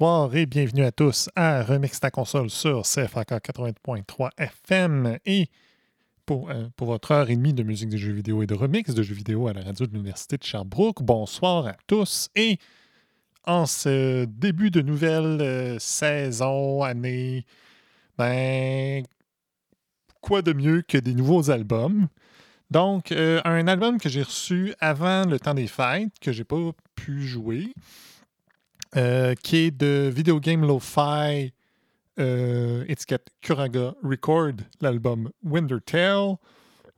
Bonsoir et bienvenue à tous à Remix ta console sur CFAK 80.3 FM et pour, euh, pour votre heure et demie de musique de jeux vidéo et de remix de jeux vidéo à la radio de l'Université de Sherbrooke. Bonsoir à tous et en ce début de nouvelle euh, saison, année, ben, quoi de mieux que des nouveaux albums? Donc, euh, un album que j'ai reçu avant le temps des fêtes, que j'ai pas pu jouer, euh, qui est de Video Game Lo-Fi, euh, étiquette Kuraga Record, l'album Winter Tale.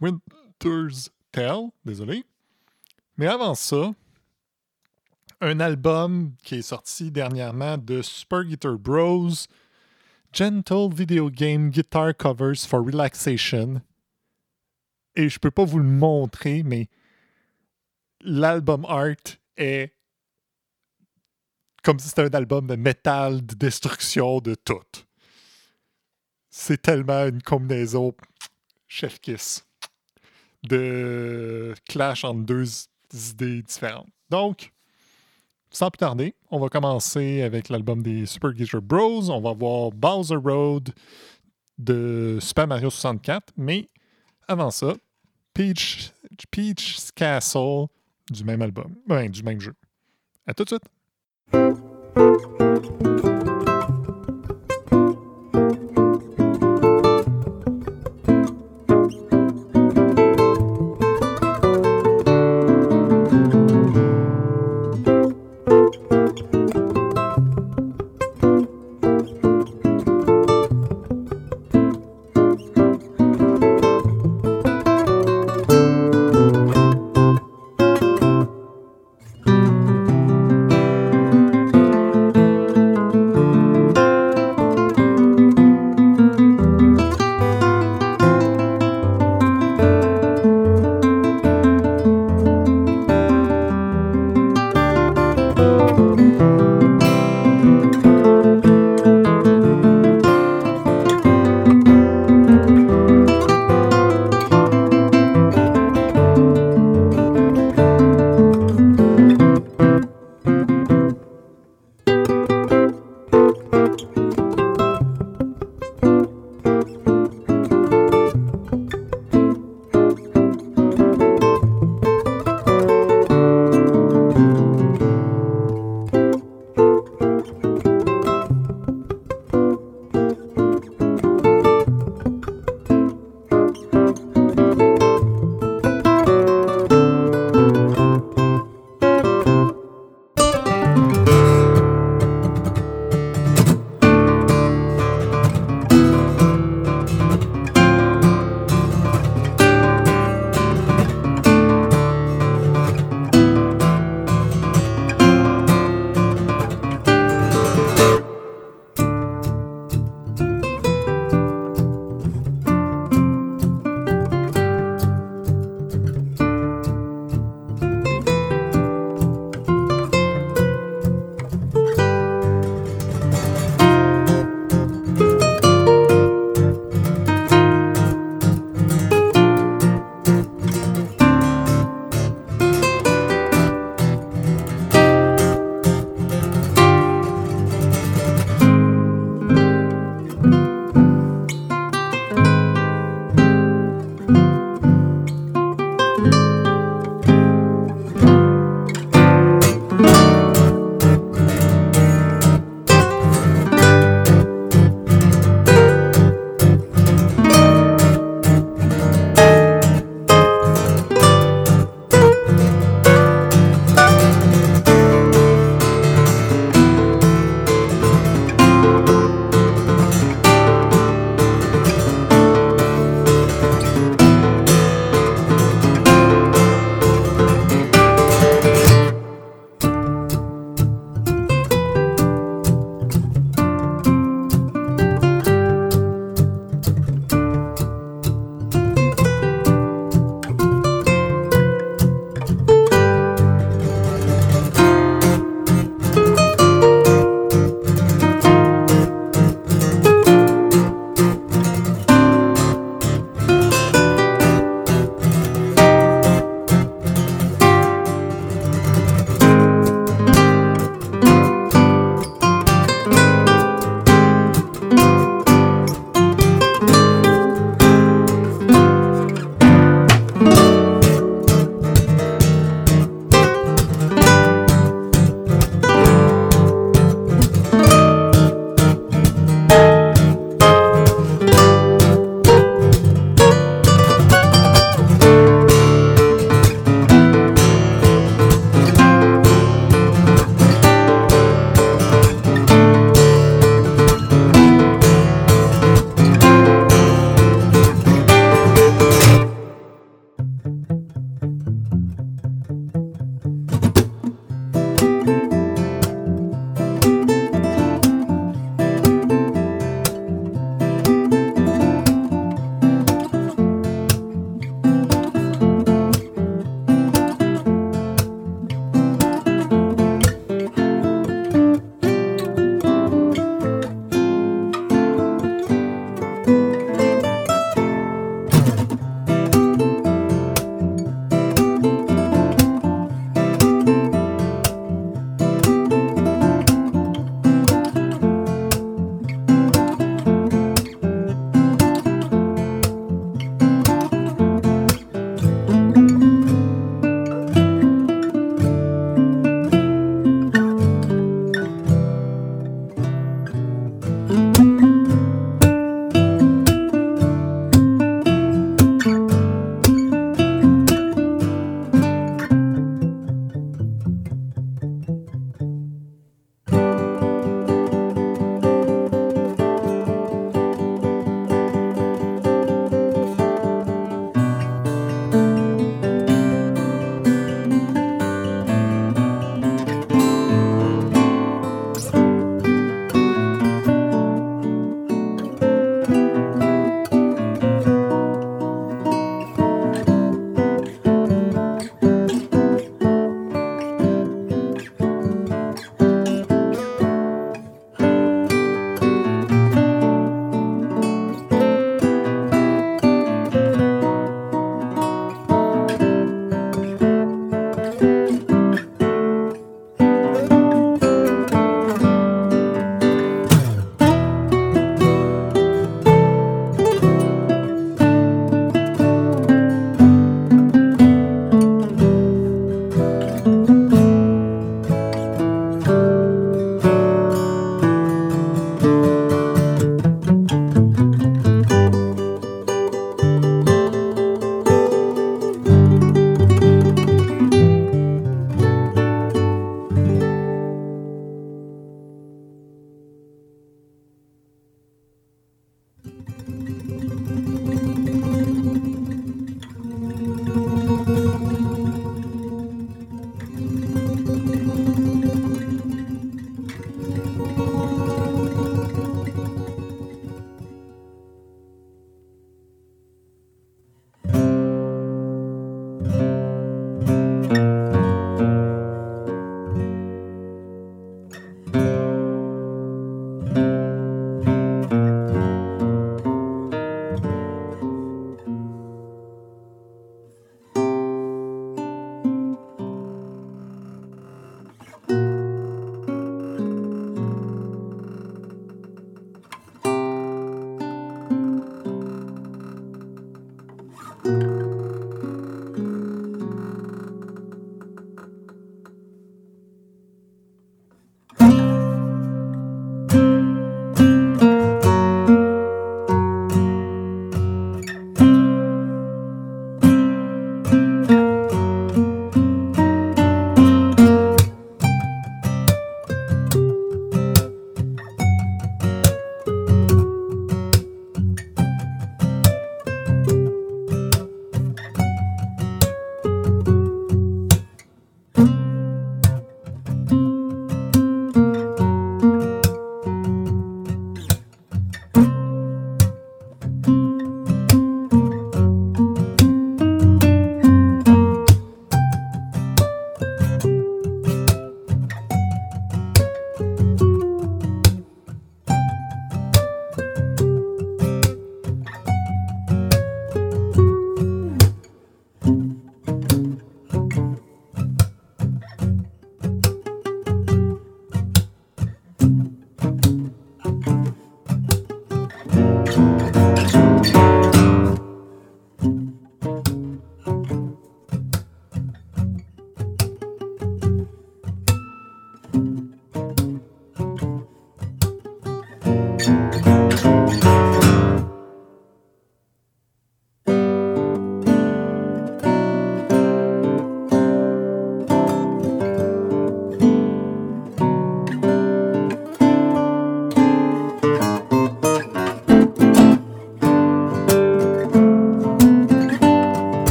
Winter's Tale, désolé. Mais avant ça, un album qui est sorti dernièrement de Super Guitar Bros, Gentle Video Game Guitar Covers for Relaxation. Et je peux pas vous le montrer, mais l'album art est comme si c'était un album de métal, de destruction, de tout. C'est tellement une combinaison chef kiss de clash entre deux idées différentes. Donc, sans plus tarder, on va commencer avec l'album des Super Guitar Bros. On va voir Bowser Road de Super Mario 64. Mais avant ça, Peach, Peach's Castle du même album, ouais, du même jeu. À tout de suite! Console.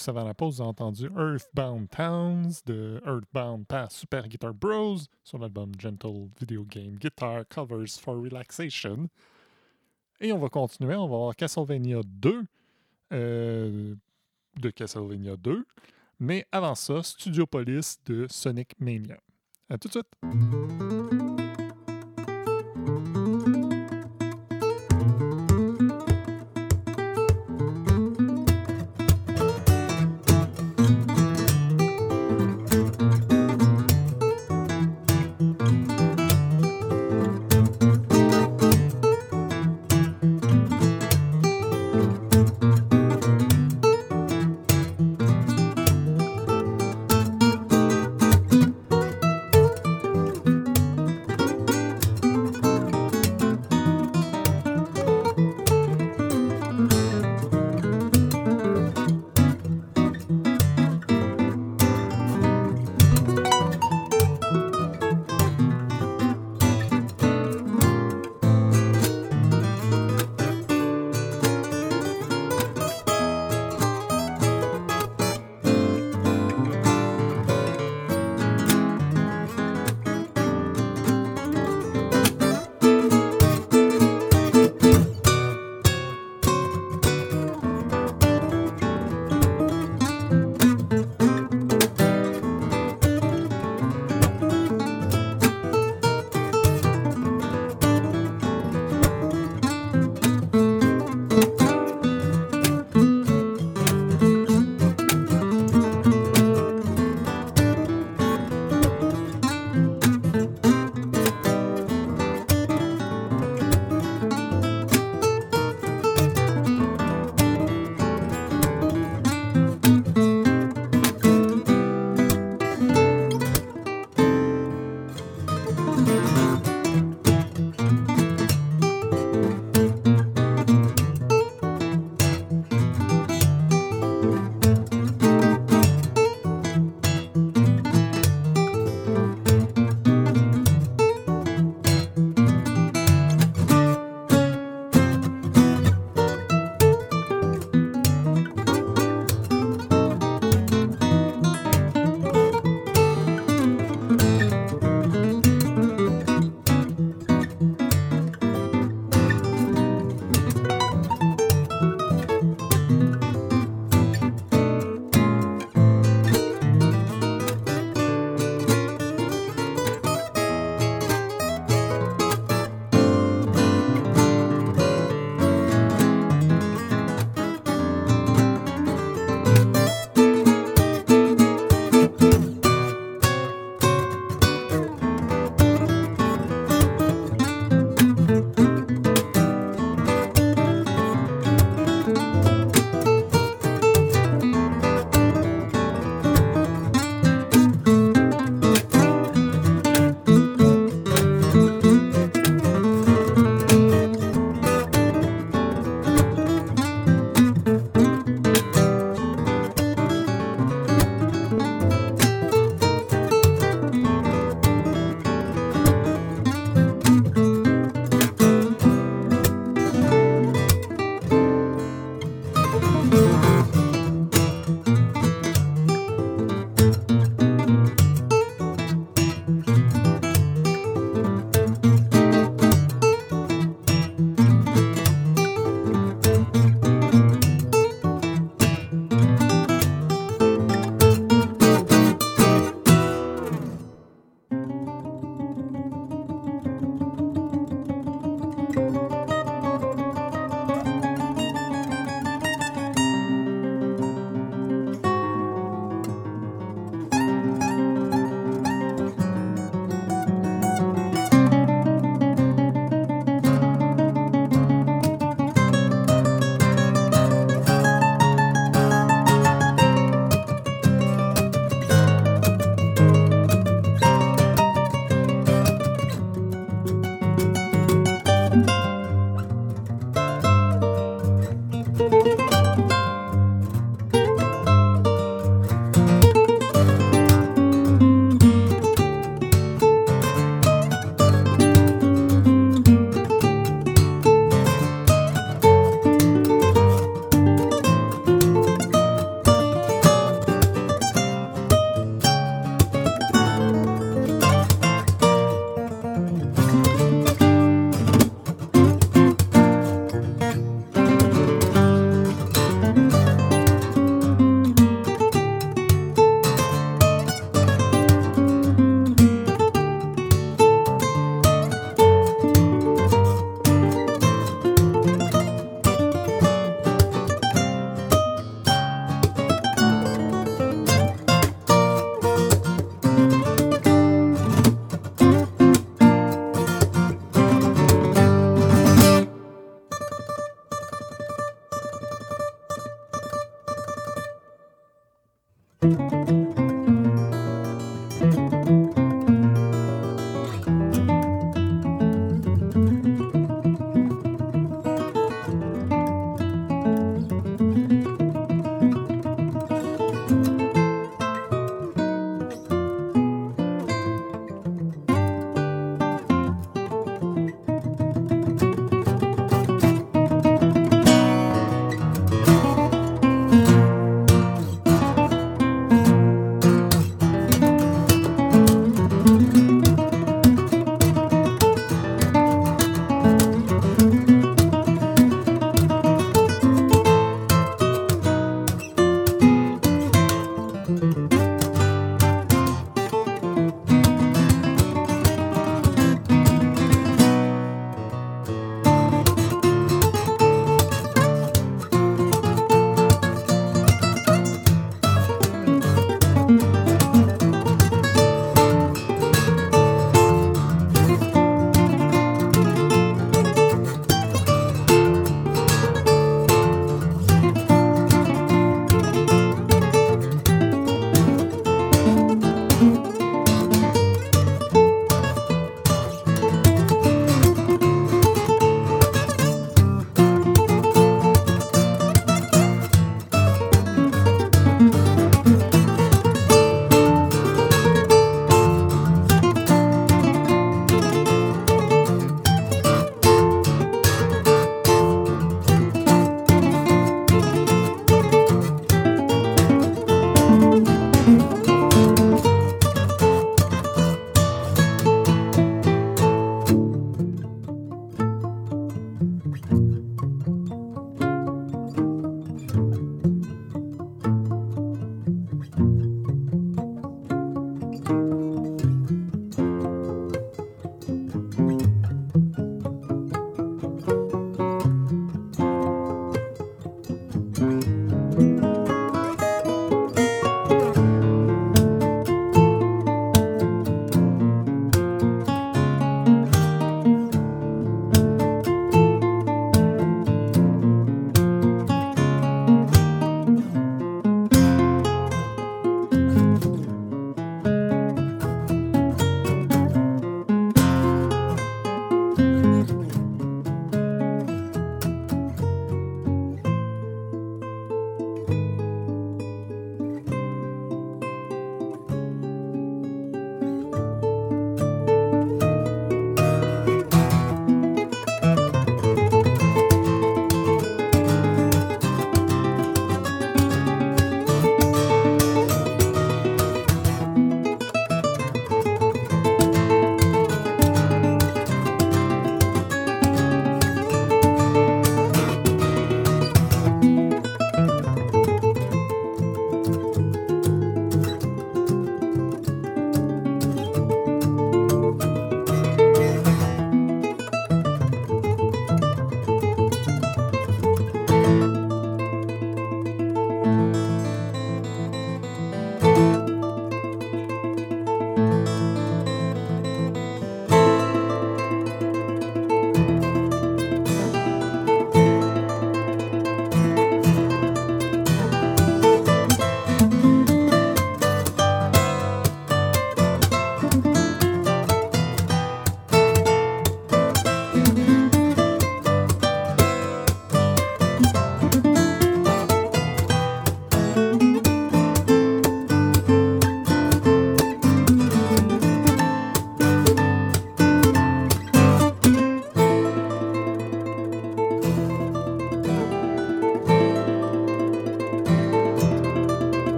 Juste avant la pause, entendu Earthbound Towns de Earthbound par Super Guitar Bros sur l'album Gentle Video Game Guitar Covers for Relaxation. Et on va continuer, on va voir Castlevania 2 euh, de Castlevania 2. Mais avant ça, Studio Police de Sonic Mania. À tout de suite!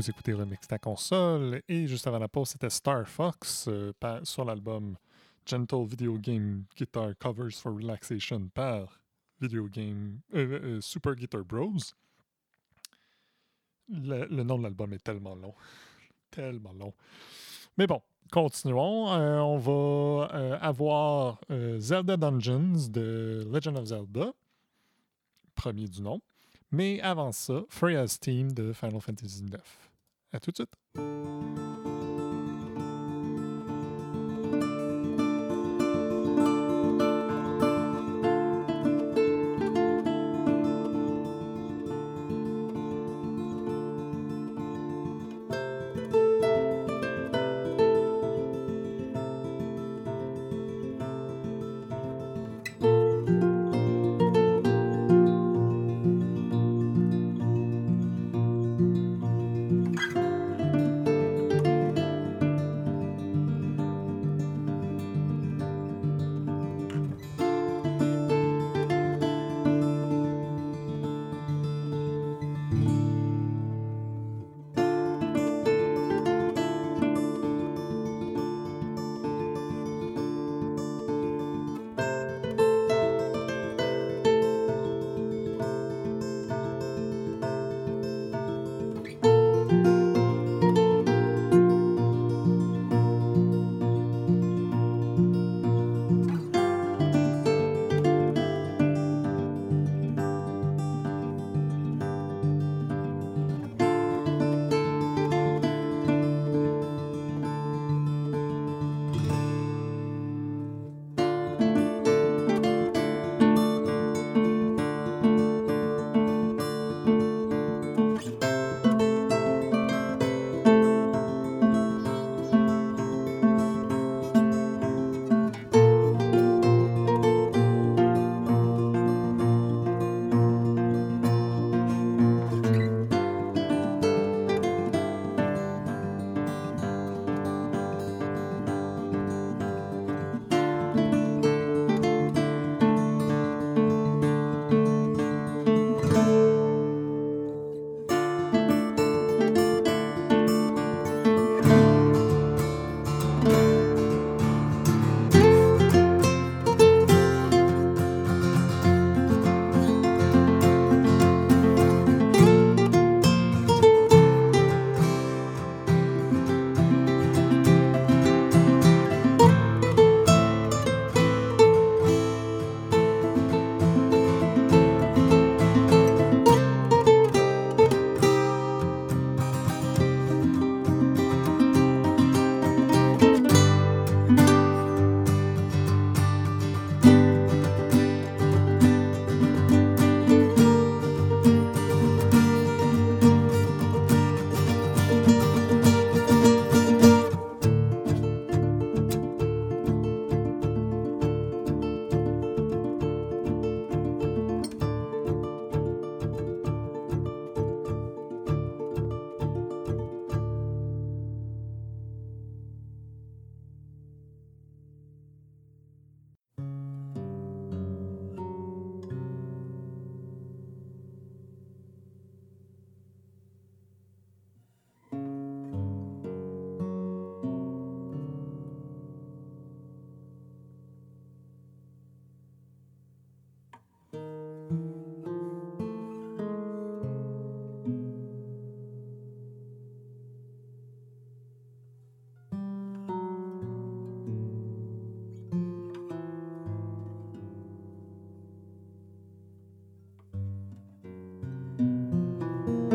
Vous écoutez Remix ta console. Et juste avant la pause, c'était Star Fox euh, sur l'album Gentle Video Game Guitar Covers for Relaxation par Video Game euh, euh, Super Guitar Bros. Le, nom de l'album est tellement long. tellement long. Mais bon, continuons. On va avoir Zelda Dungeons de Legend of Zelda, premier du nom. Mais avant ça, Freya's Team de Final Fantasy IX. À tout de suite.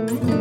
Mm-hmm.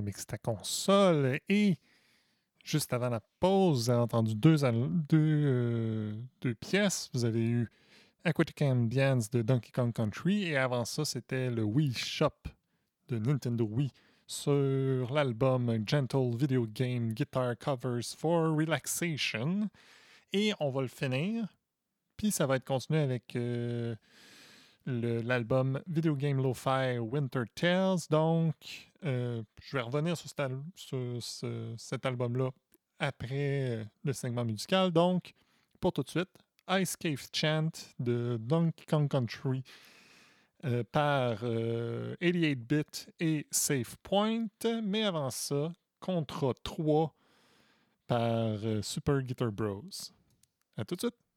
Remix ta console et juste avant la pause, vous avez entendu deux, deux, euh, deux pièces. Vous avez eu Aquatic Ambience de Donkey Kong Country et avant ça, c'était le Wii Shop de Nintendo Wii sur l'album Gentle Video Game Guitar Covers for Relaxation. Et on va le finir. Puis ça va être continué avec euh, l'album Video Game Lo-Fi Winter Tales. Donc, euh, je vais revenir sur, cet, album-là après euh, le segment musical. Donc, pour tout de suite, Ice Cave Chant de Donkey Kong Country euh, par 88-bit et Safe Point. Mais avant ça, Contra 3 par Super Guitar Bros. À tout de suite!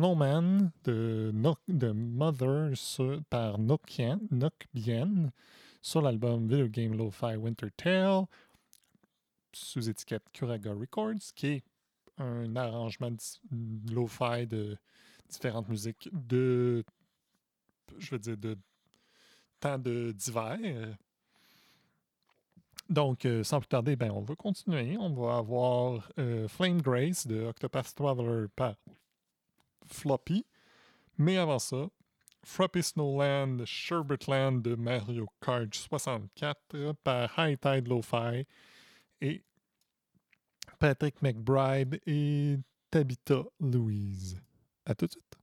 Snowman de, No- de Mother par Nokian, Nokbien sur l'album Video Game Lo-Fi Winter Tale sous étiquette Kuraga Records, qui est un arrangement lo-fi de différentes musiques de, je veux dire, de temps de- d'hiver. Donc, euh, sans plus tarder, ben, on va continuer. On va avoir euh, Flame Grace de Octopath Traveler par Floppy. Mais avant ça, Floppy Snowland Sherbetland de Mario Kart 64 par High Tide Lo-Fi et Patrick McBride et Tabitha Louise. À tout de suite.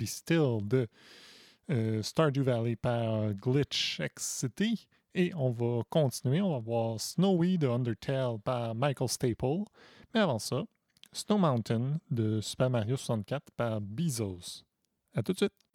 Be Still de euh, Stardew Valley par Glitch X City. Et on va continuer, on va voir Snowy de Undertale par Michael Staple. Mais avant ça, Snow Mountain de Super Mario 64 par Bezos. À tout de suite!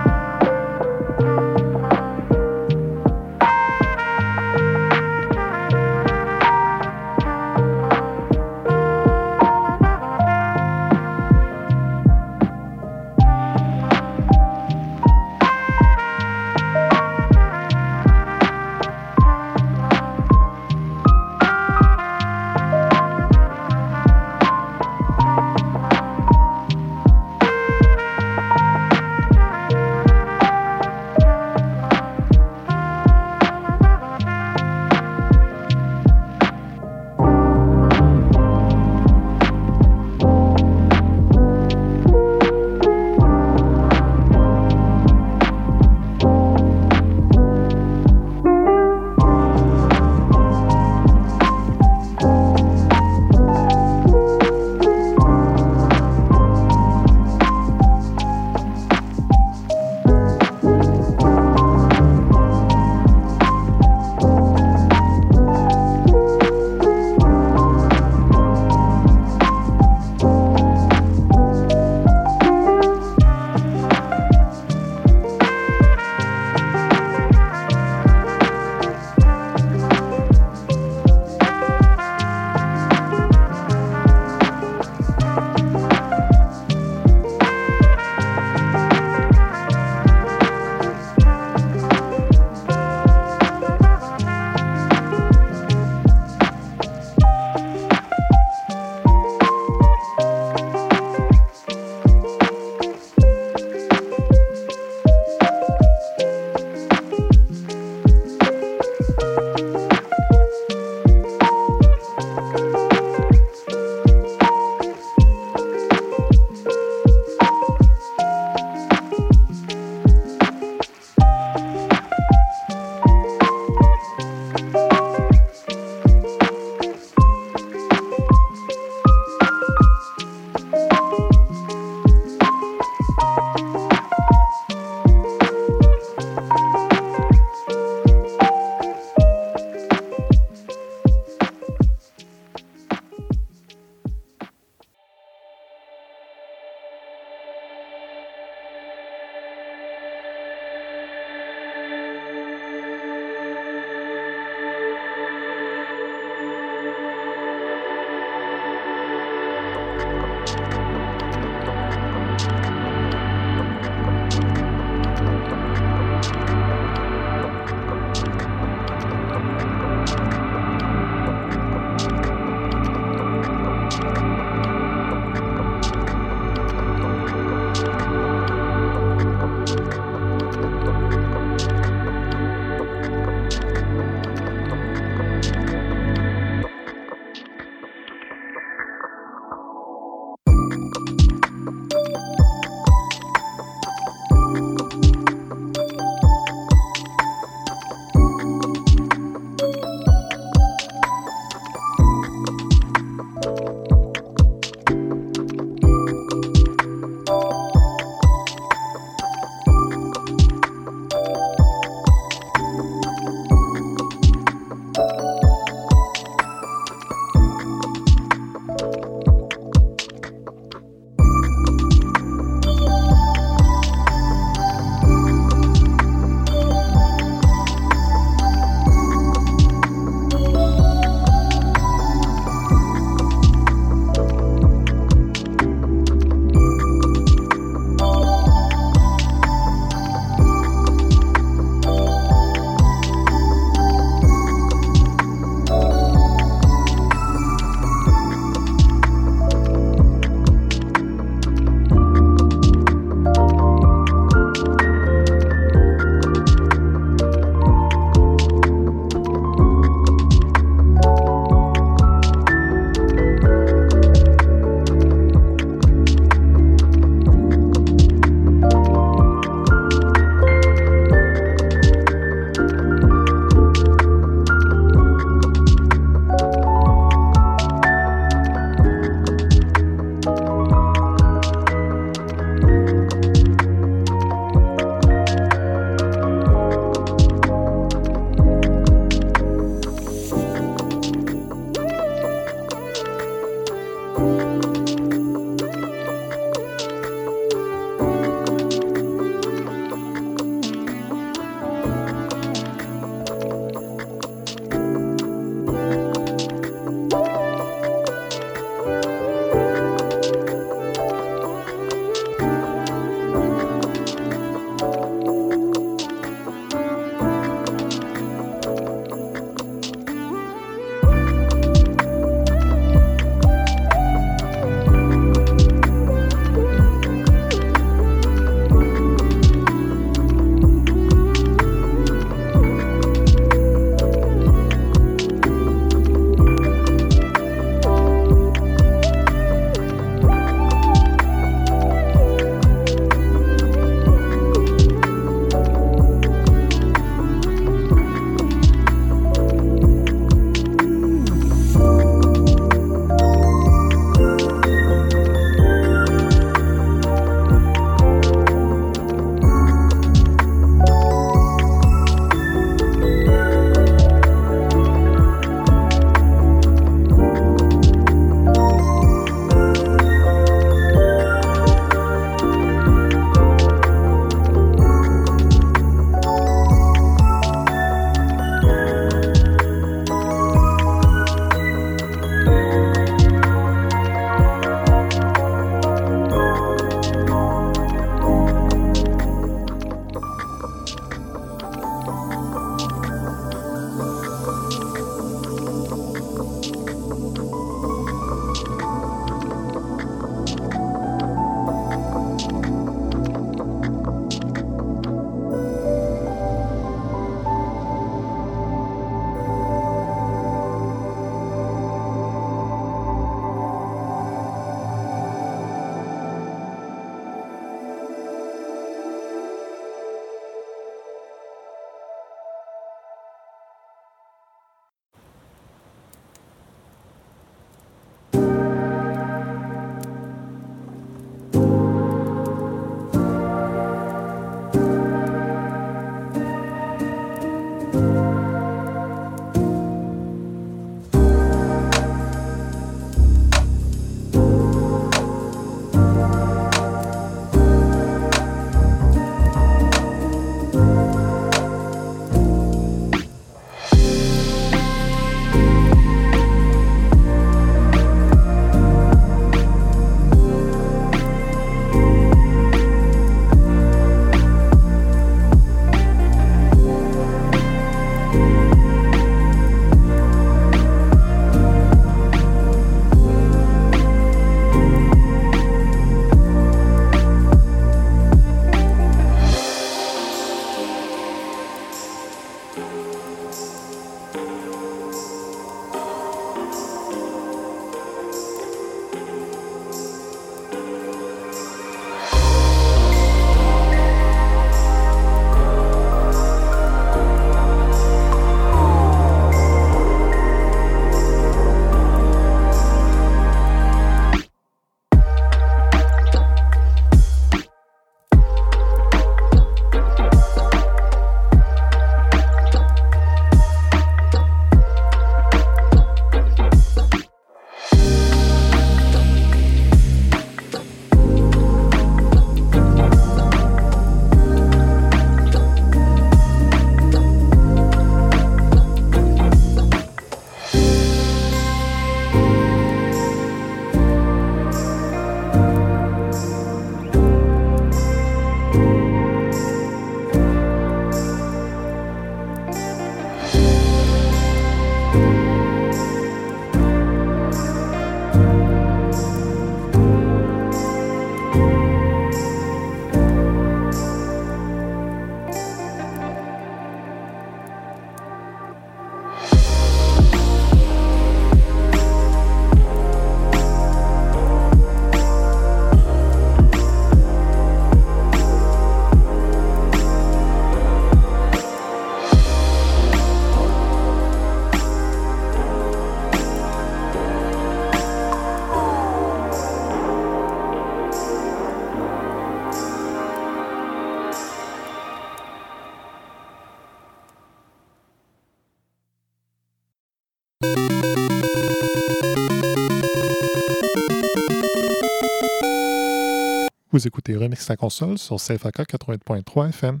Vous écoutez Remix sa console sur CFAK 80.3 FM.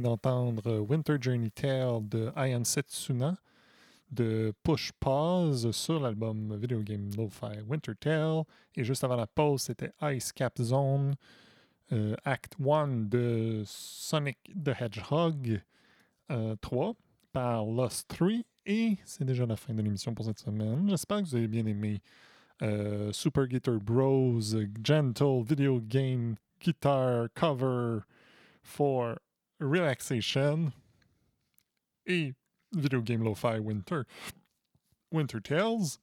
D'entendre Winter Journey Tale de Ayan Setsuna de Push Pause sur l'album Video Game Lo-Fi Winter Tale. Et juste avant la pause, c'était Ice Cap Zone, euh, Act 1 de Sonic the Hedgehog 3 euh, par Lost 3. Et c'est déjà la fin de l'émission pour cette semaine. J'espère que vous avez bien aimé euh, Super Guitar Bros, Gentle Video Game guitar cover for relaxation et Video Game Lo-Fi Winter, Winter Tales.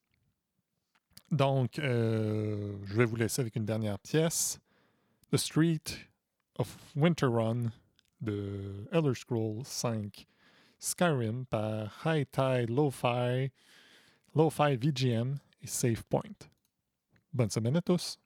Donc, euh, je vais vous laisser avec une dernière pièce. The Street of Winter Run de Elder Scrolls 5 Skyrim par High Tide Lo-Fi, Lo-Fi VGM et Save Point. Bonne semaine à tous!